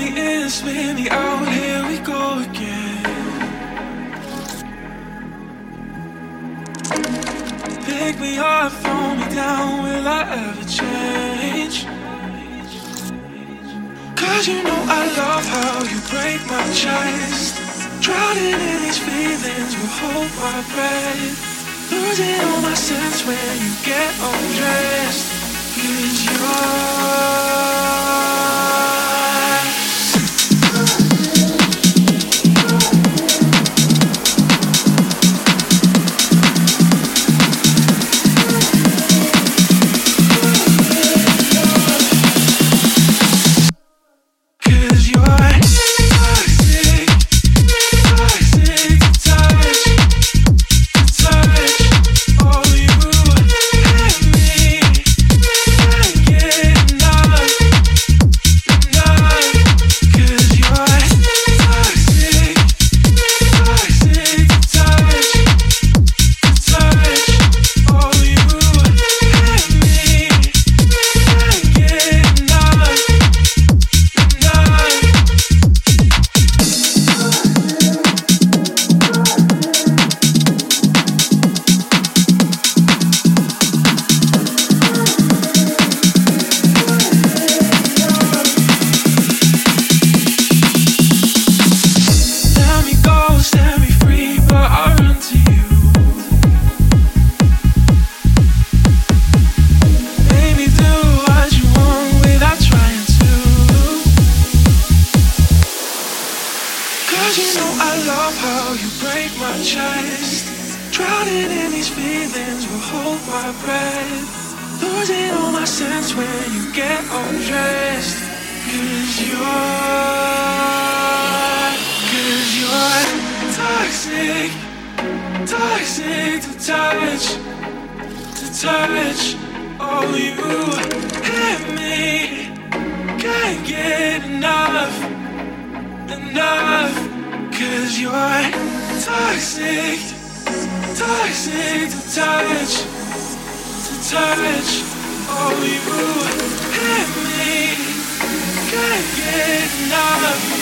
me in, spin me out, here we go again. Pick me up, throw me down, will I ever change? Cause you know I love how you break my chest. Drowning in these feelings, will hold my breath. Losing all my sense when you get undressed. you're. my chest. Drowning in these feelings will hold my breath. Losing all my sense when you get undressed. Cause you're, cause you're toxic, toxic to touch, to touch. Oh, you hit me, can't get enough, enough. Cause you're toxic, toxic to touch, to touch. Oh, you hit me, can't get enough.